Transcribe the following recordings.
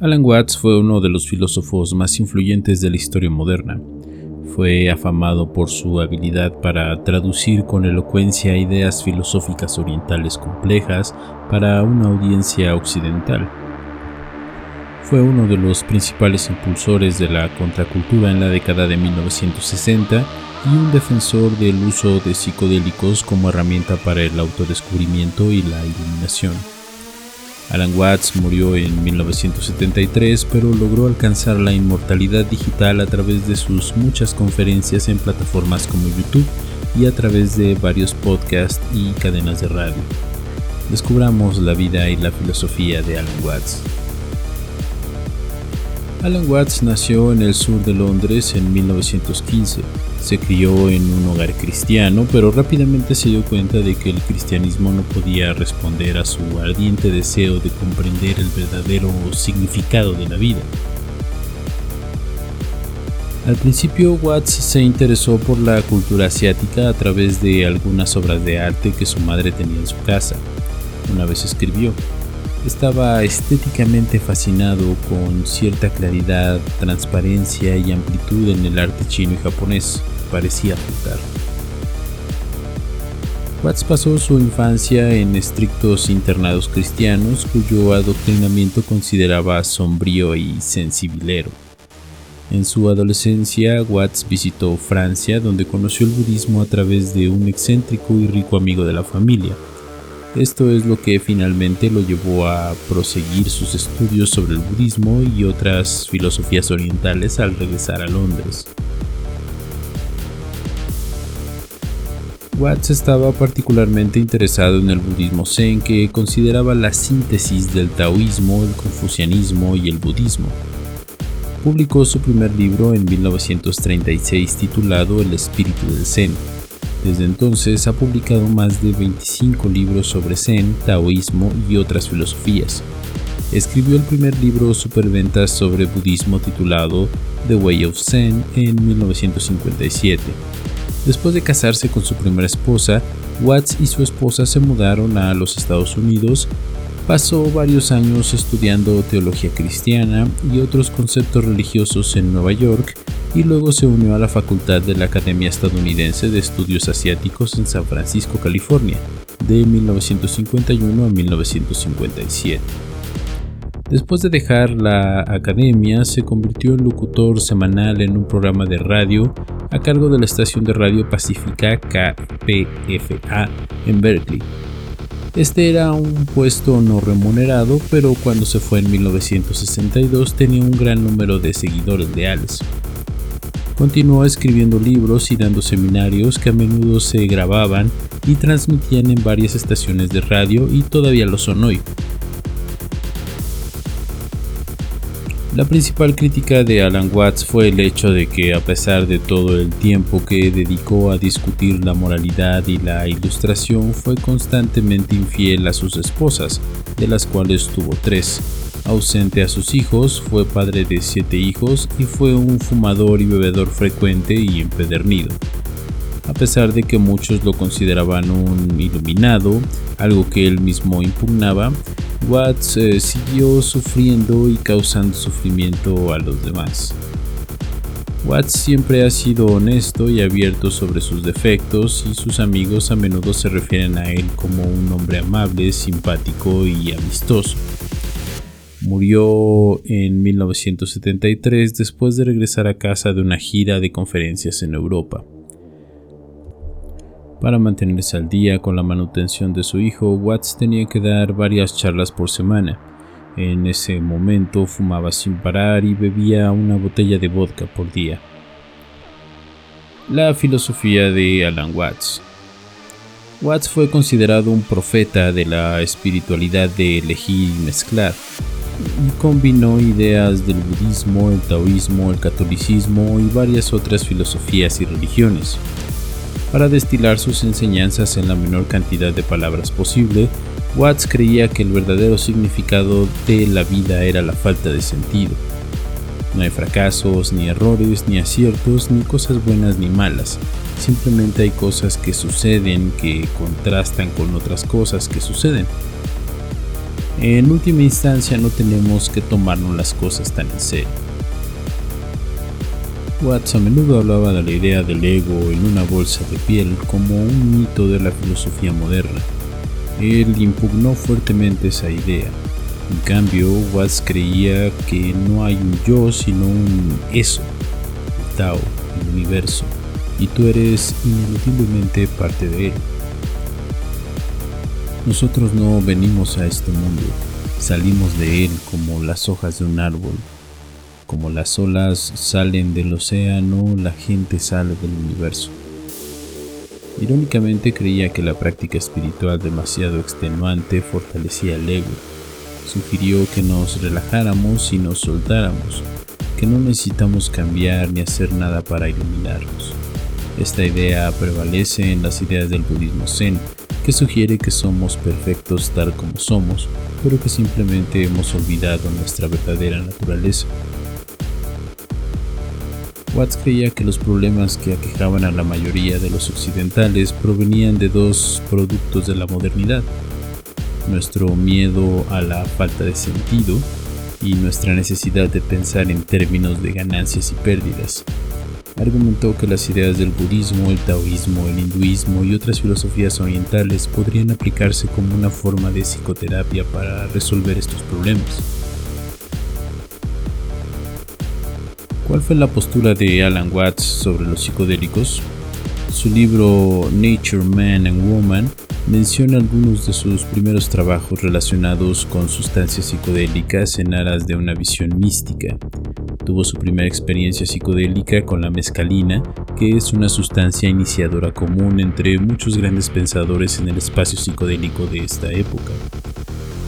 Alan Watts fue uno de los filósofos más influyentes de la historia moderna. Fue afamado por su habilidad para traducir con elocuencia ideas filosóficas orientales complejas para una audiencia occidental. Fue uno de los principales impulsores de la contracultura en la década de 1960 y un defensor del uso de psicodélicos como herramienta para el autodescubrimiento y la iluminación. Alan Watts murió en 1973, pero logró alcanzar la inmortalidad digital a través de sus muchas conferencias en plataformas como YouTube y a través de varios podcasts y cadenas de radio. Descubramos la vida y la filosofía de Alan Watts. Alan Watts nació en el sur de Londres en 1915 se crió en un hogar cristiano, pero rápidamente se dio cuenta de que el cristianismo no podía responder a su ardiente deseo de comprender el verdadero significado de la vida. Al principio Watts se interesó por la cultura asiática a través de algunas obras de arte que su madre tenía en su casa. Una vez escribió, estaba estéticamente fascinado con cierta claridad, transparencia y amplitud en el arte chino y japonés parecía flotar. Watts pasó su infancia en estrictos internados cristianos cuyo adoctrinamiento consideraba sombrío y sensibilero. En su adolescencia, Watts visitó Francia, donde conoció el budismo a través de un excéntrico y rico amigo de la familia. Esto es lo que finalmente lo llevó a proseguir sus estudios sobre el budismo y otras filosofías orientales al regresar a Londres. Watts estaba particularmente interesado en el budismo zen que consideraba la síntesis del taoísmo, el confucianismo y el budismo. Publicó su primer libro en 1936 titulado El espíritu del zen. Desde entonces ha publicado más de 25 libros sobre zen, taoísmo y otras filosofías. Escribió el primer libro superventas sobre budismo titulado The Way of Zen en 1957 Después de casarse con su primera esposa, Watts y su esposa se mudaron a los Estados Unidos. Pasó varios años estudiando teología cristiana y otros conceptos religiosos en Nueva York y luego se unió a la facultad de la Academia Estadounidense de Estudios Asiáticos en San Francisco, California, de 1951 a 1957. Después de dejar la academia, se convirtió en locutor semanal en un programa de radio a cargo de la estación de radio Pacífica KPFA en Berkeley. Este era un puesto no remunerado, pero cuando se fue en 1962 tenía un gran número de seguidores leales. Continuó escribiendo libros y dando seminarios que a menudo se grababan y transmitían en varias estaciones de radio y todavía lo son hoy. La principal crítica de Alan Watts fue el hecho de que a pesar de todo el tiempo que dedicó a discutir la moralidad y la ilustración, fue constantemente infiel a sus esposas, de las cuales tuvo tres. Ausente a sus hijos, fue padre de siete hijos y fue un fumador y bebedor frecuente y empedernido. A pesar de que muchos lo consideraban un iluminado, algo que él mismo impugnaba, Watts eh, siguió sufriendo y causando sufrimiento a los demás. Watts siempre ha sido honesto y abierto sobre sus defectos y sus amigos a menudo se refieren a él como un hombre amable, simpático y amistoso. Murió en 1973 después de regresar a casa de una gira de conferencias en Europa. Para mantenerse al día con la manutención de su hijo, Watts tenía que dar varias charlas por semana. En ese momento fumaba sin parar y bebía una botella de vodka por día. La filosofía de Alan Watts. Watts fue considerado un profeta de la espiritualidad de elegir y mezclar, y combinó ideas del budismo, el taoísmo, el catolicismo y varias otras filosofías y religiones para destilar sus enseñanzas en la menor cantidad de palabras posible, Watts creía que el verdadero significado de la vida era la falta de sentido. No hay fracasos, ni errores, ni aciertos, ni cosas buenas ni malas. Simplemente hay cosas que suceden que contrastan con otras cosas que suceden. En última instancia no tenemos que tomarnos las cosas tan en serio. Watts a menudo hablaba de la idea del ego en una bolsa de piel como un mito de la filosofía moderna. Él impugnó fuertemente esa idea. En cambio, Watts creía que no hay un yo sino un eso, el Tao, el universo, y tú eres ineludiblemente parte de él. Nosotros no venimos a este mundo, salimos de él como las hojas de un árbol. Como las olas salen del océano, la gente sale del universo. Irónicamente creía que la práctica espiritual demasiado extenuante fortalecía el ego. Sugirió que nos relajáramos y nos soltáramos, que no necesitamos cambiar ni hacer nada para iluminarnos. Esta idea prevalece en las ideas del budismo zen, que sugiere que somos perfectos tal como somos, pero que simplemente hemos olvidado nuestra verdadera naturaleza. Watts creía que los problemas que aquejaban a la mayoría de los occidentales provenían de dos productos de la modernidad, nuestro miedo a la falta de sentido y nuestra necesidad de pensar en términos de ganancias y pérdidas argumentó que las ideas del budismo, el taoísmo, el hinduismo y otras filosofías orientales podrían aplicarse como una forma de psicoterapia para resolver estos problemas. ¿Cuál fue la postura de Alan Watts sobre los psicodélicos? Su libro Nature, Man and Woman menciona algunos de sus primeros trabajos relacionados con sustancias psicodélicas en aras de una visión mística, Tuvo su primera experiencia psicodélica con la mescalina, que es una sustancia iniciadora común entre muchos grandes pensadores en el espacio psicodélico de esta época.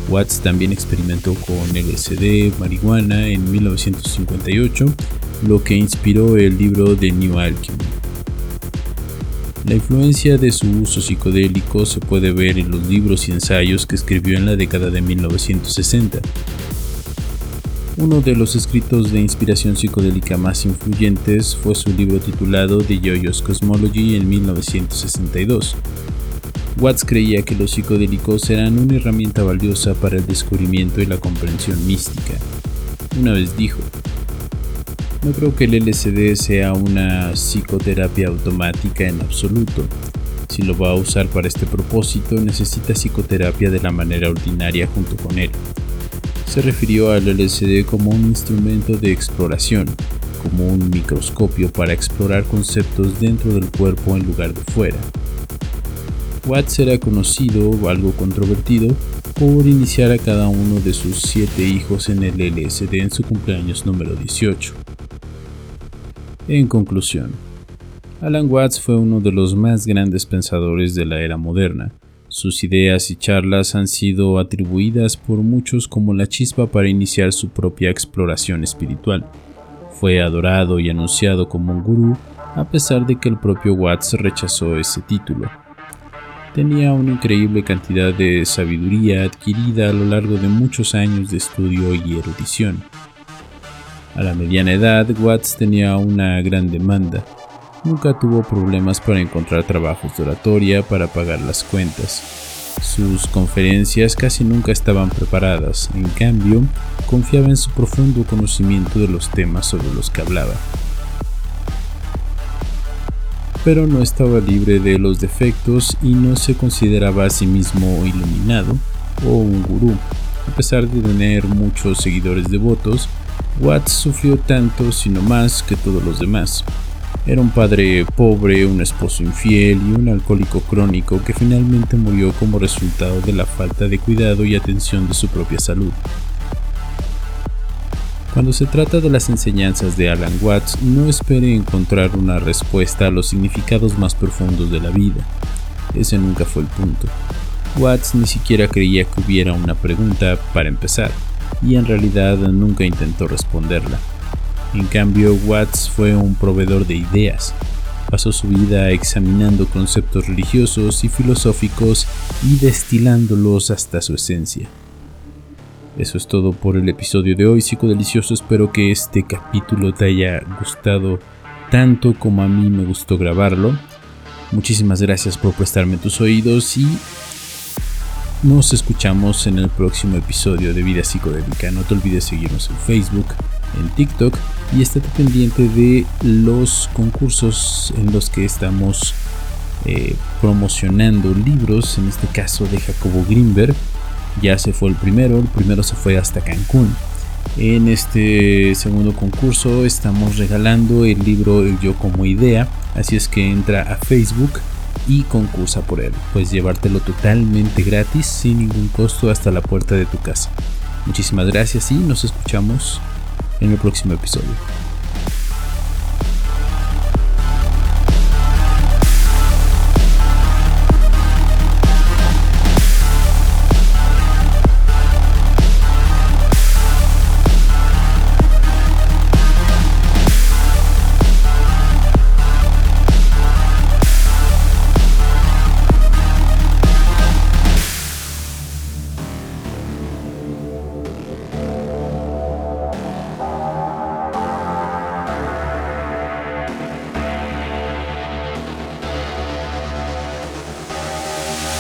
Watts también experimentó con LSD, marihuana en 1958, lo que inspiró el libro The New Alchemy. La influencia de su uso psicodélico se puede ver en los libros y ensayos que escribió en la década de 1960. Uno de los escritos de inspiración psicodélica más influyentes fue su libro titulado The Yoyo's Cosmology en 1962. Watts creía que los psicodélicos eran una herramienta valiosa para el descubrimiento y la comprensión mística. Una vez dijo, no creo que el LSD sea una psicoterapia automática en absoluto. Si lo va a usar para este propósito, necesita psicoterapia de la manera ordinaria junto con él se refirió al LSD como un instrumento de exploración, como un microscopio para explorar conceptos dentro del cuerpo en lugar de fuera. Watts era conocido, algo controvertido, por iniciar a cada uno de sus siete hijos en el LSD en su cumpleaños número 18. En conclusión, Alan Watts fue uno de los más grandes pensadores de la era moderna, sus ideas y charlas han sido atribuidas por muchos como la chispa para iniciar su propia exploración espiritual. Fue adorado y anunciado como un gurú, a pesar de que el propio Watts rechazó ese título. Tenía una increíble cantidad de sabiduría adquirida a lo largo de muchos años de estudio y erudición. A la mediana edad, Watts tenía una gran demanda, nunca tuvo problemas para encontrar trabajos de oratoria para pagar las cuentas. Sus conferencias casi nunca estaban preparadas, en cambio, confiaba en su profundo conocimiento de los temas sobre los que hablaba. Pero no estaba libre de los defectos y no se consideraba a sí mismo iluminado o un gurú. A pesar de tener muchos seguidores devotos, Watts sufrió tanto, sino más, que todos los demás. Era un padre pobre, un esposo infiel y un alcohólico crónico que finalmente murió como resultado de la falta de cuidado y atención de su propia salud. Cuando se trata de las enseñanzas de Alan Watts, no espere encontrar una respuesta a los significados más profundos de la vida. Ese nunca fue el punto. Watts ni siquiera creía que hubiera una pregunta para empezar, y en realidad nunca intentó responderla. En cambio, Watts fue un proveedor de ideas. Pasó su vida examinando conceptos religiosos y filosóficos y destilándolos hasta su esencia. Eso es todo por el episodio de hoy, psicodelicioso. Espero que este capítulo te haya gustado tanto como a mí me gustó grabarlo. Muchísimas gracias por prestarme tus oídos y Nos escuchamos en el próximo episodio de Vida Psicodélica. No te olvides seguirnos en Facebook, en TikTok y estate pendiente de los concursos en los que estamos eh, promocionando libros, en este caso de Jacobo Greenberg. Ya se fue el primero, el primero se fue hasta Cancún. En este segundo concurso estamos regalando el libro El Yo como Idea, así es que entra a Facebook y concursa por él. Puedes llevártelo totalmente gratis, sin ningún costo, hasta la puerta de tu casa. Muchísimas gracias y nos escuchamos en el próximo episodio.